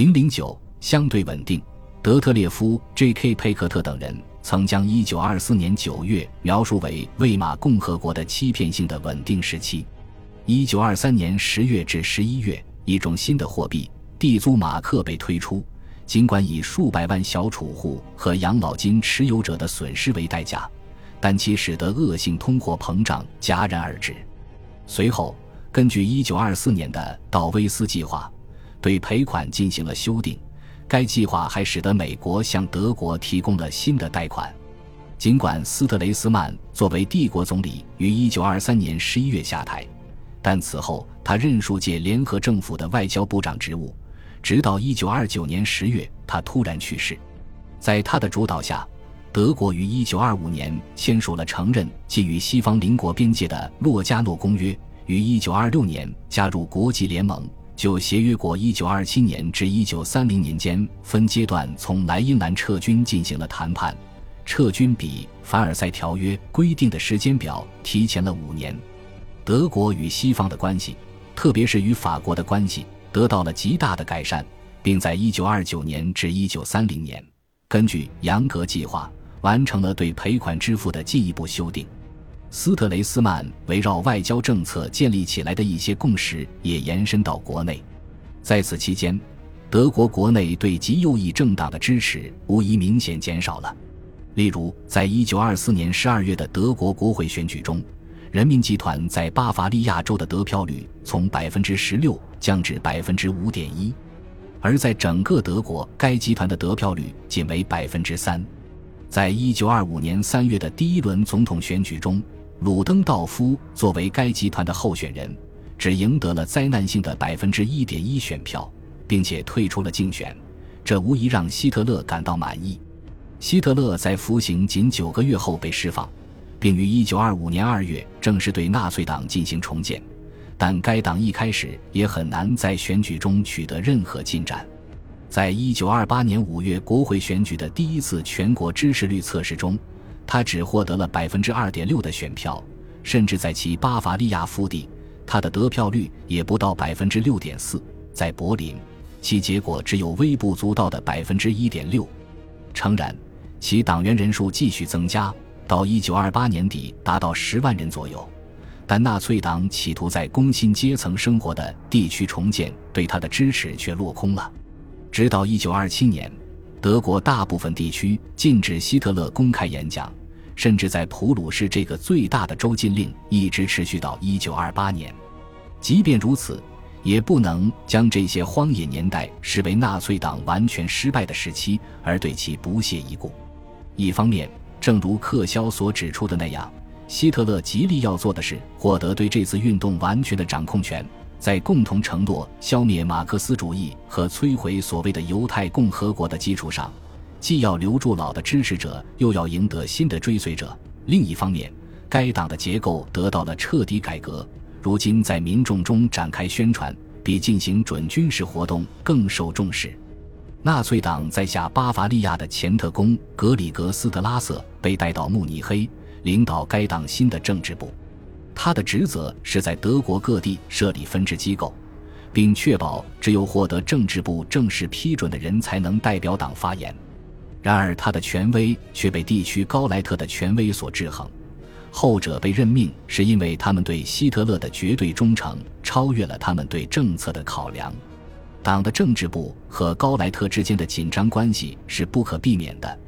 零零九相对稳定。德特列夫、J.K. 佩克特等人曾将一九二四年九月描述为魏玛共和国的欺骗性的稳定时期。一九二三年十月至十一月，一种新的货币——地租马克被推出。尽管以数百万小储户和养老金持有者的损失为代价，但其使得恶性通货膨胀戛然而止。随后，根据1924年的道威斯计划，对赔款进行了修订。该计划还使得美国向德国提供了新的贷款。尽管斯特雷斯曼作为帝国总理于1923年11月下台，但此后他任数届联合政府的外交部长职务。直到一九二九年十月，他突然去世。在他的主导下，德国于一九二五年签署了承认基于西方邻国边界的《洛加诺公约》，于一九二六年加入国际联盟。就协约国一九二七年至一九三零年间分阶段从莱茵兰撤军进行了谈判，撤军比凡尔赛条约规定的时间表提前了五年。德国与西方的关系，特别是与法国的关系。得到了极大的改善，并在1929年至1930年，根据杨格计划完成了对赔款支付的进一步修订。斯特雷斯曼围绕外交政策建立起来的一些共识也延伸到国内。在此期间，德国国内对极右翼政党的支持无疑明显减少了。例如，在1924年12月的德国国会选举中。人民集团在巴伐利亚州的得票率从百分之十六降至百分之五点一，而在整个德国，该集团的得票率仅为百分之三。在一九二五年三月的第一轮总统选举中，鲁登道夫作为该集团的候选人，只赢得了灾难性的百分之一点一选票，并且退出了竞选。这无疑让希特勒感到满意。希特勒在服刑仅九个月后被释放。并于1925年2月正式对纳粹党进行重建，但该党一开始也很难在选举中取得任何进展。在1928年5月国会选举的第一次全国支持率测试中，他只获得了2.6%的选票，甚至在其巴伐利亚腹地，他的得票率也不到6.4%。在柏林，其结果只有微不足道的1.6%。诚然，其党员人数继续增加。到一九二八年底，达到十万人左右，但纳粹党企图在工薪阶层生活的地区重建，对他的支持却落空了。直到一九二七年，德国大部分地区禁止希特勒公开演讲，甚至在普鲁士这个最大的州禁令一直持续到一九二八年。即便如此，也不能将这些荒野年代视为纳粹党完全失败的时期，而对其不屑一顾。一方面，正如克肖所指出的那样，希特勒极力要做的是获得对这次运动完全的掌控权，在共同承诺消灭马克思主义和摧毁所谓的犹太共和国的基础上，既要留住老的支持者，又要赢得新的追随者。另一方面，该党的结构得到了彻底改革，如今在民众中展开宣传，比进行准军事活动更受重视。纳粹党在下巴伐利亚的前特工格里格斯特拉瑟被带到慕尼黑，领导该党新的政治部。他的职责是在德国各地设立分支机构，并确保只有获得政治部正式批准的人才能代表党发言。然而，他的权威却被地区高莱特的权威所制衡。后者被任命是因为他们对希特勒的绝对忠诚超越了他们对政策的考量。党的政治部和高莱特之间的紧张关系是不可避免的，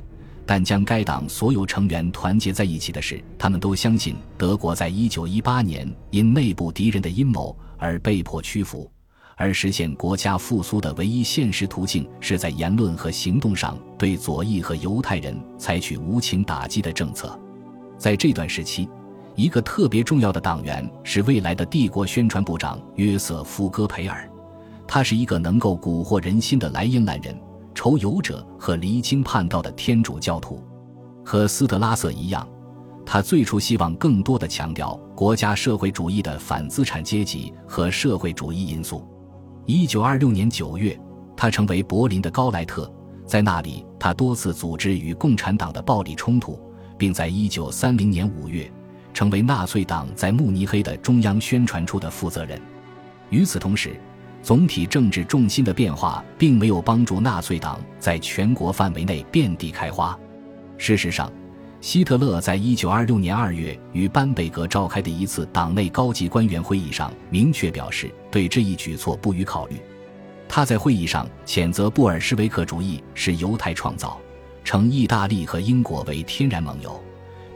但将该党所有成员团结在一起的是，他们都相信德国在一九一八年因内部敌人的阴谋而被迫屈服，而实现国家复苏的唯一现实途径是在言论和行动上对左翼和犹太人采取无情打击的政策。在这段时期，一个特别重要的党员是未来的帝国宣传部长约瑟夫·戈培尔。他是一个能够蛊惑人心的莱茵兰人、仇犹者和离经叛道的天主教徒。和斯特拉瑟一样，他最初希望更多的强调国家社会主义的反资产阶级和社会主义因素。一九二六年九月，他成为柏林的高莱特，在那里他多次组织与共产党的暴力冲突，并在一九三零年五月成为纳粹党在慕尼黑的中央宣传处的负责人。与此同时，总体政治重心的变化并没有帮助纳粹党在全国范围内遍地开花。事实上，希特勒在一九二六年二月与班贝格召开的一次党内高级官员会议上明确表示，对这一举措不予考虑。他在会议上谴责布尔什维克主义是犹太创造，称意大利和英国为天然盟友，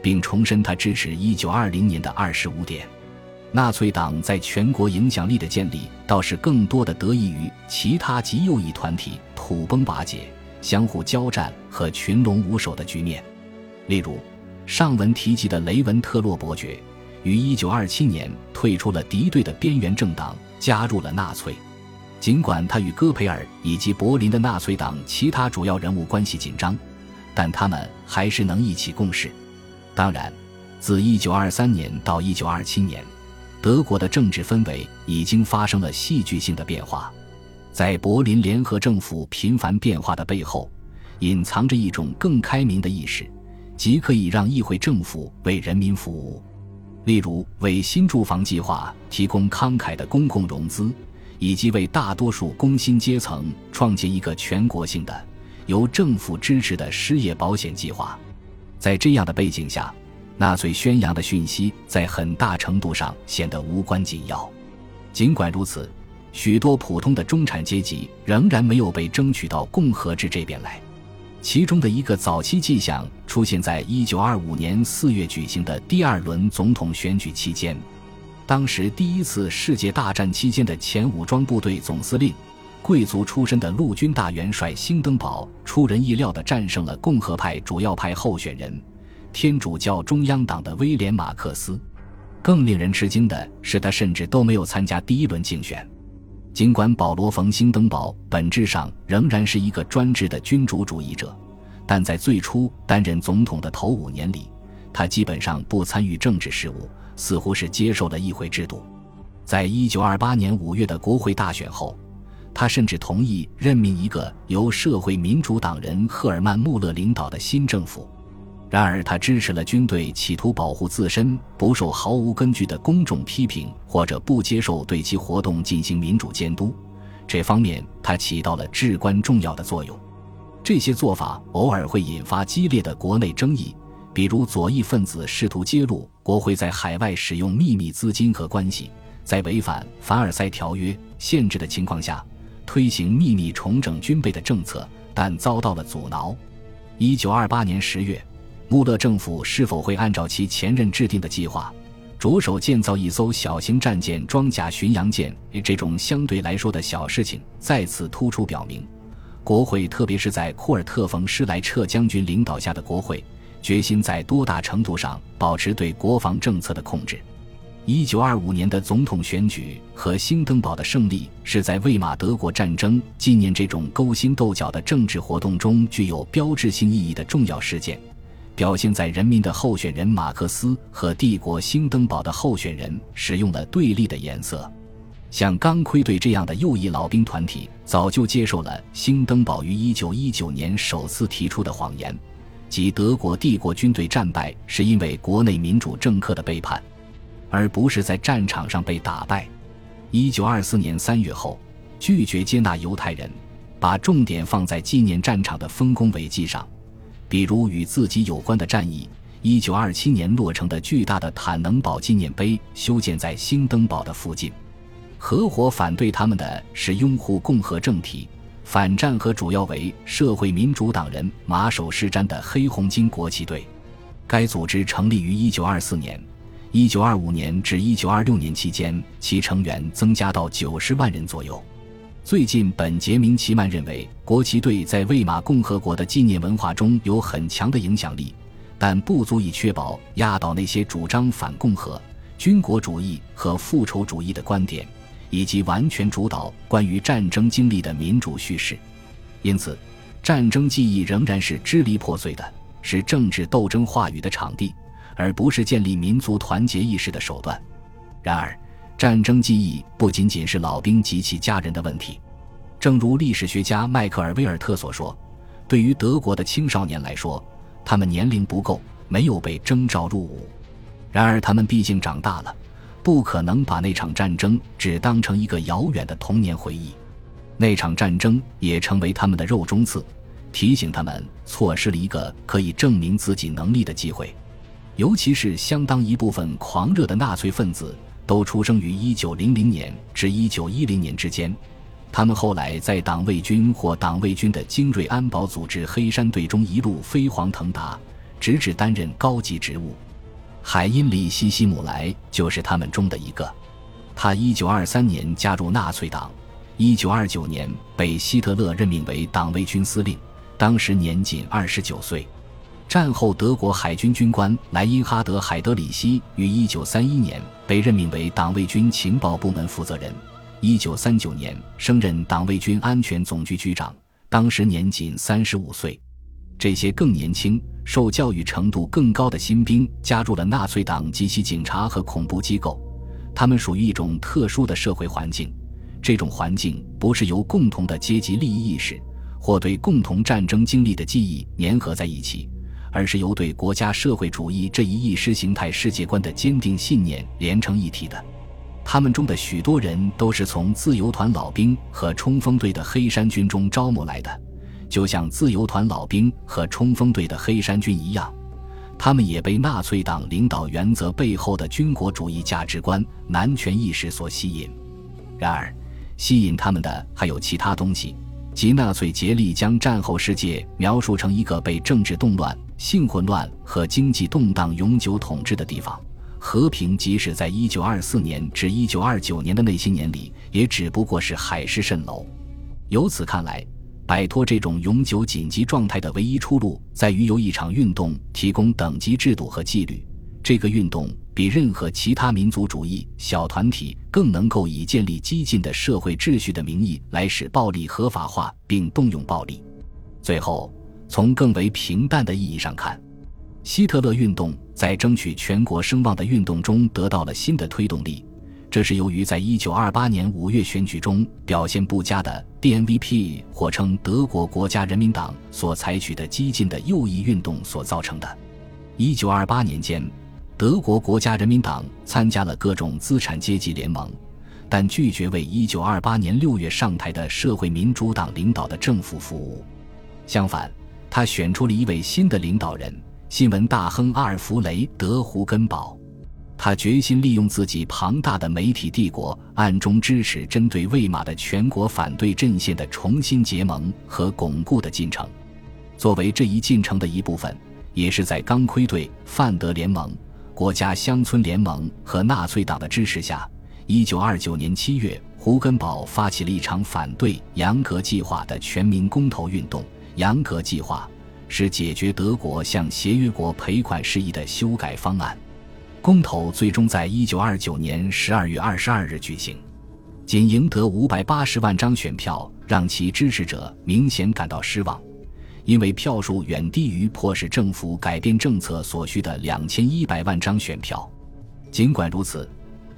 并重申他支持一九二零年的二十五点。纳粹党在全国影响力的建立，倒是更多的得益于其他极右翼团体土崩瓦解、相互交战和群龙无首的局面。例如，上文提及的雷文特洛伯爵，于1927年退出了敌对的边缘政党，加入了纳粹。尽管他与戈培尔以及柏林的纳粹党其他主要人物关系紧张，但他们还是能一起共事。当然，自1923年到1927年。德国的政治氛围已经发生了戏剧性的变化，在柏林联合政府频繁变化的背后，隐藏着一种更开明的意识，即可以让议会政府为人民服务。例如，为新住房计划提供慷慨的公共融资，以及为大多数工薪阶层创建一个全国性的、由政府支持的失业保险计划。在这样的背景下。纳粹宣扬的讯息在很大程度上显得无关紧要。尽管如此，许多普通的中产阶级仍然没有被争取到共和制这边来。其中的一个早期迹象出现在1925年4月举行的第二轮总统选举期间。当时，第一次世界大战期间的前武装部队总司令、贵族出身的陆军大元帅兴登堡出人意料地战胜了共和派主要派候选人。天主教中央党的威廉·马克思，更令人吃惊的是，他甚至都没有参加第一轮竞选。尽管保罗·冯·兴登堡本质上仍然是一个专制的君主主义者，但在最初担任总统的头五年里，他基本上不参与政治事务，似乎是接受了议会制度。在一九二八年五月的国会大选后，他甚至同意任命一个由社会民主党人赫尔曼·穆勒领导的新政府。然而，他支持了军队企图保护自身不受毫无根据的公众批评，或者不接受对其活动进行民主监督。这方面，他起到了至关重要的作用。这些做法偶尔会引发激烈的国内争议，比如左翼分子试图揭露国会在海外使用秘密资金和关系，在违反凡尔赛条约限制的情况下推行秘密重整军备的政策，但遭到了阻挠。一九二八年十月。穆勒政府是否会按照其前任制定的计划，着手建造一艘小型战舰装甲巡洋舰？这种相对来说的小事情，再次突出表明，国会，特别是在库尔特·冯·施莱彻将军领导下的国会，决心在多大程度上保持对国防政策的控制。一九二五年的总统选举和兴登堡的胜利，是在魏玛德国战争纪念这种勾心斗角的政治活动中具有标志性意义的重要事件。表现在人民的候选人马克思和帝国兴登堡的候选人使用了对立的颜色，像钢盔队这样的右翼老兵团体早就接受了兴登堡于1919年首次提出的谎言，即德国帝国军队战败是因为国内民主政客的背叛，而不是在战场上被打败。1924年3月后，拒绝接纳犹太人，把重点放在纪念战场的丰功伟绩上。比如与自己有关的战役，一九二七年落成的巨大的坦能堡纪念碑修建在兴登堡的附近。合伙反对他们的是拥护共和政体、反战和主要为社会民主党人马首是瞻的黑红巾国旗队。该组织成立于一九二四年，一九二五年至一九二六年期间，其成员增加到九十万人左右。最近，本杰明·齐曼认为，国旗队在魏玛共和国的纪念文化中有很强的影响力，但不足以确保压倒那些主张反共和、军国主义和复仇主义的观点，以及完全主导关于战争经历的民主叙事。因此，战争记忆仍然是支离破碎的，是政治斗争话语的场地，而不是建立民族团结意识的手段。然而，战争记忆不仅仅是老兵及其家人的问题，正如历史学家迈克尔·威尔特所说，对于德国的青少年来说，他们年龄不够，没有被征召入伍。然而，他们毕竟长大了，不可能把那场战争只当成一个遥远的童年回忆。那场战争也成为他们的肉中刺，提醒他们错失了一个可以证明自己能力的机会。尤其是相当一部分狂热的纳粹分子都出生于1900年至1910年之间，他们后来在党卫军或党卫军的精锐安保组织黑山队中一路飞黄腾达，直至担任高级职务。海因里希·希姆莱就是他们中的一个。他1923年加入纳粹党。一九二九年被希特勒任命为党卫军司令，当时年仅二十九岁。战后德国海军军官莱因哈德·海德里希于一九三一年被任命为党卫军情报部门负责人，一九三九年升任党卫军安全总局局长，当时年仅三十五岁。这些更年轻、受教育程度更高的新兵加入了纳粹党及其警察和恐怖机构，他们属于一种特殊的社会环境。这种环境不是由共同的阶级利益意识或对共同战争经历的记忆粘合在一起，而是由对国家社会主义这一意识形态世界观的坚定信念连成一体的。他们中的许多人都是从自由团老兵和冲锋队的黑山军中招募来的，就像自由团老兵和冲锋队的黑山军一样，他们也被纳粹党领导原则背后的军国主义价值观、男权意识所吸引。然而，吸引他们的还有其他东西，即纳粹竭力将战后世界描述成一个被政治动乱、性混乱和经济动荡永久统治的地方。和平即使在1924年至1929年的那些年里，也只不过是海市蜃楼。由此看来，摆脱这种永久紧急状态的唯一出路，在于由一场运动提供等级制度和纪律。这个运动。比任何其他民族主义小团体更能够以建立激进的社会秩序的名义来使暴力合法化，并动用暴力。最后，从更为平淡的意义上看，希特勒运动在争取全国声望的运动中得到了新的推动力。这是由于在一九二八年五月选举中表现不佳的 DNVP 或称德国国家人民党所采取的激进的右翼运动所造成的。一九二八年间。德国国家人民党参加了各种资产阶级联盟，但拒绝为1928年6月上台的社会民主党领导的政府服务。相反，他选出了一位新的领导人——新闻大亨阿尔弗雷德·胡根堡。他决心利用自己庞大的媒体帝国，暗中支持针对魏玛的全国反对阵线的重新结盟和巩固的进程。作为这一进程的一部分，也是在钢盔队、范德联盟。国家乡村联盟和纳粹党的支持下，一九二九年七月，胡根堡发起了一场反对杨格计划的全民公投运动。杨格计划是解决德国向协约国赔款事宜的修改方案。公投最终在一九二九年十二月二十二日举行，仅赢得五百八十万张选票，让其支持者明显感到失望。因为票数远低于迫使政府改变政策所需的两千一百万张选票，尽管如此，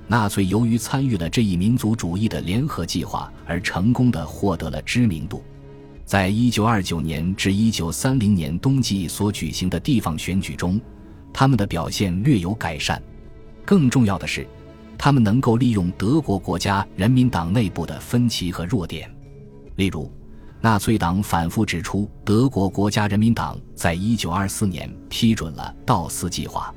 纳粹由于参与了这一民族主义的联合计划而成功的获得了知名度。在一九二九年至一九三零年冬季所举行的地方选举中，他们的表现略有改善。更重要的是，他们能够利用德国国家人民党内部的分歧和弱点，例如。纳粹党反复指出，德国国家人民党在一九二四年批准了道斯计划，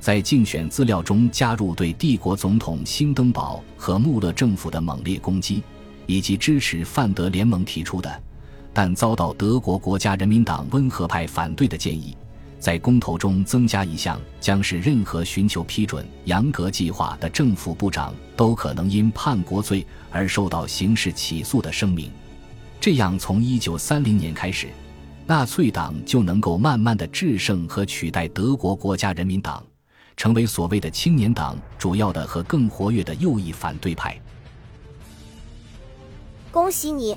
在竞选资料中加入对帝国总统兴登堡和穆勒政府的猛烈攻击，以及支持范德联盟提出的，但遭到德国国家人民党温和派反对的建议，在公投中增加一项，将使任何寻求批准杨格计划的政府部长都可能因叛国罪而受到刑事起诉的声明。这样，从一九三零年开始，纳粹党就能够慢慢的制胜和取代德国国家人民党，成为所谓的青年党主要的和更活跃的右翼反对派。恭喜你